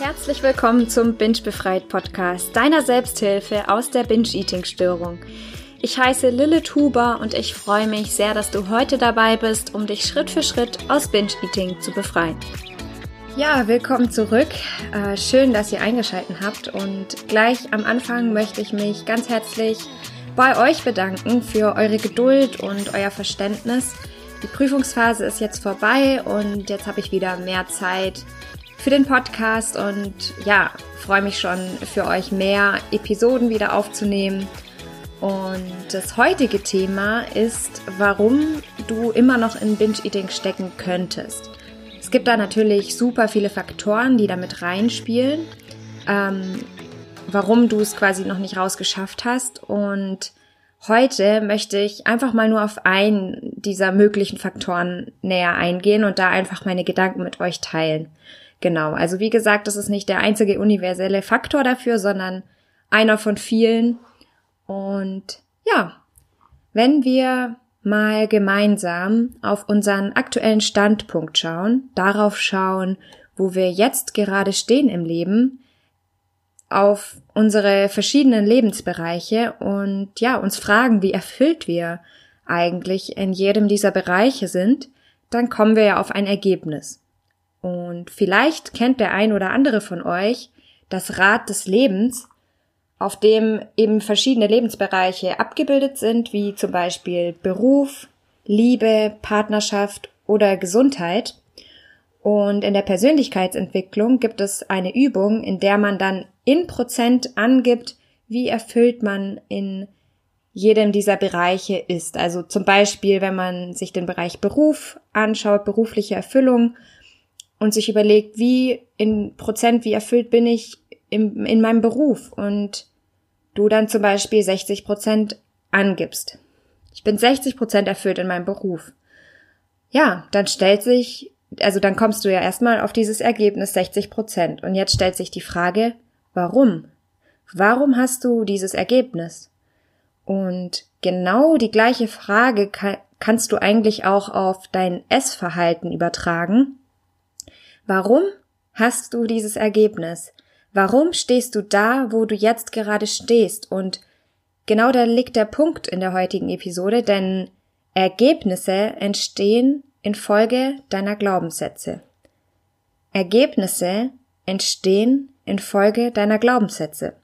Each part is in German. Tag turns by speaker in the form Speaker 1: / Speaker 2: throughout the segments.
Speaker 1: Herzlich willkommen zum Binge Befreit Podcast, deiner Selbsthilfe aus der Binge-Eating-Störung. Ich heiße Lilith Huber und ich freue mich sehr, dass du heute dabei bist, um dich Schritt für Schritt aus Binge-Eating zu befreien. Ja, willkommen zurück. Äh, schön, dass ihr eingeschaltet habt und gleich am Anfang möchte ich mich ganz herzlich bei euch bedanken für eure Geduld und euer Verständnis. Die Prüfungsphase ist jetzt vorbei und jetzt habe ich wieder mehr Zeit für den Podcast und ja, freue mich schon für euch mehr Episoden wieder aufzunehmen. Und das heutige Thema ist, warum du immer noch in Binge-Eating stecken könntest. Es gibt da natürlich super viele Faktoren, die damit reinspielen, ähm, warum du es quasi noch nicht rausgeschafft hast. Und heute möchte ich einfach mal nur auf einen dieser möglichen Faktoren näher eingehen und da einfach meine Gedanken mit euch teilen. Genau, also wie gesagt, das ist nicht der einzige universelle Faktor dafür, sondern einer von vielen. Und ja, wenn wir mal gemeinsam auf unseren aktuellen Standpunkt schauen, darauf schauen, wo wir jetzt gerade stehen im Leben, auf unsere verschiedenen Lebensbereiche und ja, uns fragen, wie erfüllt wir eigentlich in jedem dieser Bereiche sind, dann kommen wir ja auf ein Ergebnis. Und vielleicht kennt der ein oder andere von euch das Rad des Lebens, auf dem eben verschiedene Lebensbereiche abgebildet sind, wie zum Beispiel Beruf, Liebe, Partnerschaft oder Gesundheit. Und in der Persönlichkeitsentwicklung gibt es eine Übung, in der man dann in Prozent angibt, wie erfüllt man in jedem dieser Bereiche ist. Also zum Beispiel, wenn man sich den Bereich Beruf anschaut, berufliche Erfüllung, und sich überlegt, wie in Prozent, wie erfüllt bin ich im, in meinem Beruf und du dann zum Beispiel 60 Prozent angibst. Ich bin 60 Prozent erfüllt in meinem Beruf. Ja, dann stellt sich, also dann kommst du ja erstmal auf dieses Ergebnis 60 Prozent. Und jetzt stellt sich die Frage, warum? Warum hast du dieses Ergebnis? Und genau die gleiche Frage kann, kannst du eigentlich auch auf dein Essverhalten übertragen. Warum hast du dieses Ergebnis? Warum stehst du da, wo du jetzt gerade stehst? Und genau da liegt der Punkt in der heutigen Episode, denn Ergebnisse entstehen infolge deiner Glaubenssätze. Ergebnisse entstehen infolge deiner Glaubenssätze.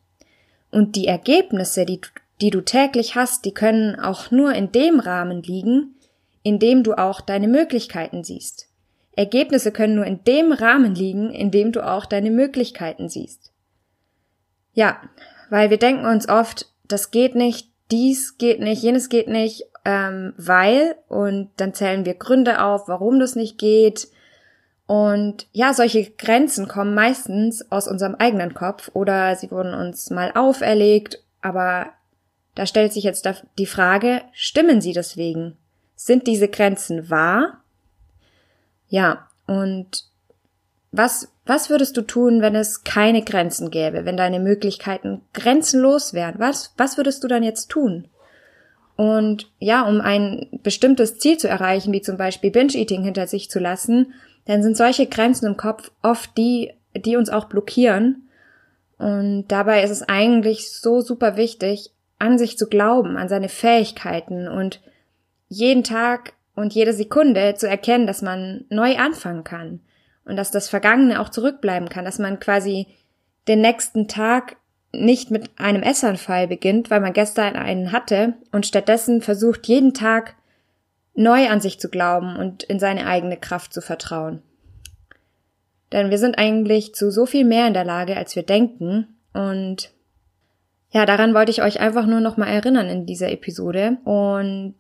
Speaker 1: Und die Ergebnisse, die, die du täglich hast, die können auch nur in dem Rahmen liegen, in dem du auch deine Möglichkeiten siehst. Ergebnisse können nur in dem Rahmen liegen, in dem du auch deine Möglichkeiten siehst. Ja, weil wir denken uns oft, das geht nicht, dies geht nicht, jenes geht nicht, ähm, weil, und dann zählen wir Gründe auf, warum das nicht geht. Und ja, solche Grenzen kommen meistens aus unserem eigenen Kopf oder sie wurden uns mal auferlegt, aber da stellt sich jetzt die Frage, stimmen sie deswegen? Sind diese Grenzen wahr ja, und was, was würdest du tun, wenn es keine Grenzen gäbe, wenn deine Möglichkeiten grenzenlos wären? Was, was würdest du dann jetzt tun? Und ja, um ein bestimmtes Ziel zu erreichen, wie zum Beispiel Binge-Eating hinter sich zu lassen, dann sind solche Grenzen im Kopf oft die, die uns auch blockieren. Und dabei ist es eigentlich so super wichtig, an sich zu glauben, an seine Fähigkeiten und jeden Tag und jede Sekunde zu erkennen, dass man neu anfangen kann und dass das Vergangene auch zurückbleiben kann, dass man quasi den nächsten Tag nicht mit einem Essanfall beginnt, weil man gestern einen hatte und stattdessen versucht, jeden Tag neu an sich zu glauben und in seine eigene Kraft zu vertrauen. Denn wir sind eigentlich zu so viel mehr in der Lage, als wir denken und ja, daran wollte ich euch einfach nur noch mal erinnern in dieser Episode und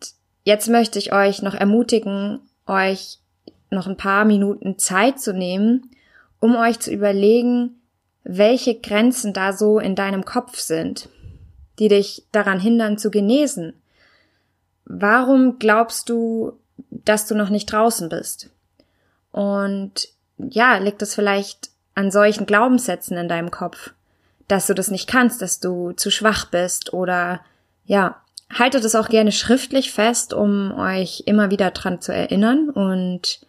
Speaker 1: Jetzt möchte ich euch noch ermutigen, euch noch ein paar Minuten Zeit zu nehmen, um euch zu überlegen, welche Grenzen da so in deinem Kopf sind, die dich daran hindern zu genesen. Warum glaubst du, dass du noch nicht draußen bist? Und ja, liegt es vielleicht an solchen Glaubenssätzen in deinem Kopf, dass du das nicht kannst, dass du zu schwach bist oder ja, haltet es auch gerne schriftlich fest, um euch immer wieder dran zu erinnern. Und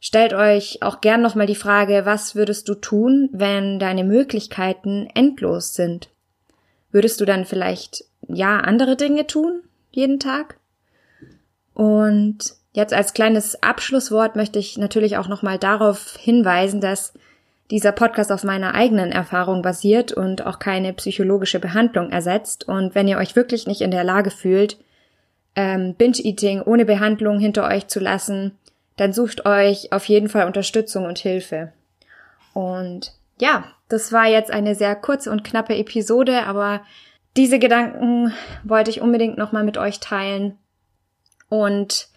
Speaker 1: stellt euch auch gern nochmal die Frage, was würdest du tun, wenn deine Möglichkeiten endlos sind? Würdest du dann vielleicht, ja, andere Dinge tun, jeden Tag? Und jetzt als kleines Abschlusswort möchte ich natürlich auch nochmal darauf hinweisen, dass dieser Podcast auf meiner eigenen Erfahrung basiert und auch keine psychologische Behandlung ersetzt. Und wenn ihr euch wirklich nicht in der Lage fühlt, ähm, Binge-Eating ohne Behandlung hinter euch zu lassen, dann sucht euch auf jeden Fall Unterstützung und Hilfe. Und ja, das war jetzt eine sehr kurze und knappe Episode, aber diese Gedanken wollte ich unbedingt nochmal mit euch teilen. Und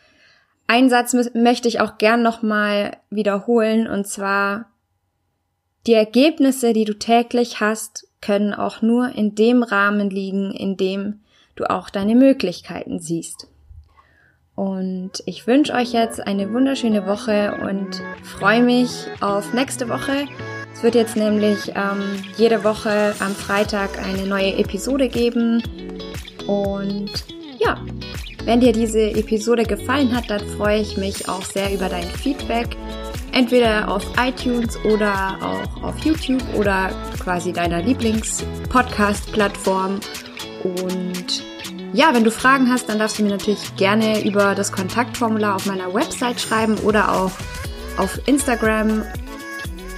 Speaker 1: einen Satz möchte ich auch gern nochmal wiederholen, und zwar, die Ergebnisse, die du täglich hast, können auch nur in dem Rahmen liegen, in dem du auch deine Möglichkeiten siehst. Und ich wünsche euch jetzt eine wunderschöne Woche und freue mich auf nächste Woche. Es wird jetzt nämlich ähm, jede Woche am Freitag eine neue Episode geben. Und ja, wenn dir diese Episode gefallen hat, dann freue ich mich auch sehr über dein Feedback. Entweder auf iTunes oder auch auf YouTube oder quasi deiner Lieblings-Podcast-Plattform. Und ja, wenn du Fragen hast, dann darfst du mir natürlich gerne über das Kontaktformular auf meiner Website schreiben oder auch auf Instagram.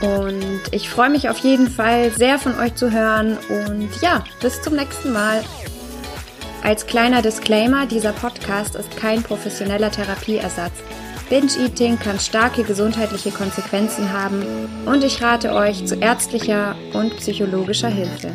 Speaker 1: Und ich freue mich auf jeden Fall sehr von euch zu hören. Und ja, bis zum nächsten Mal. Als kleiner Disclaimer, dieser Podcast ist kein professioneller Therapieersatz. Binge-Eating kann starke gesundheitliche Konsequenzen haben und ich rate euch zu ärztlicher und psychologischer Hilfe.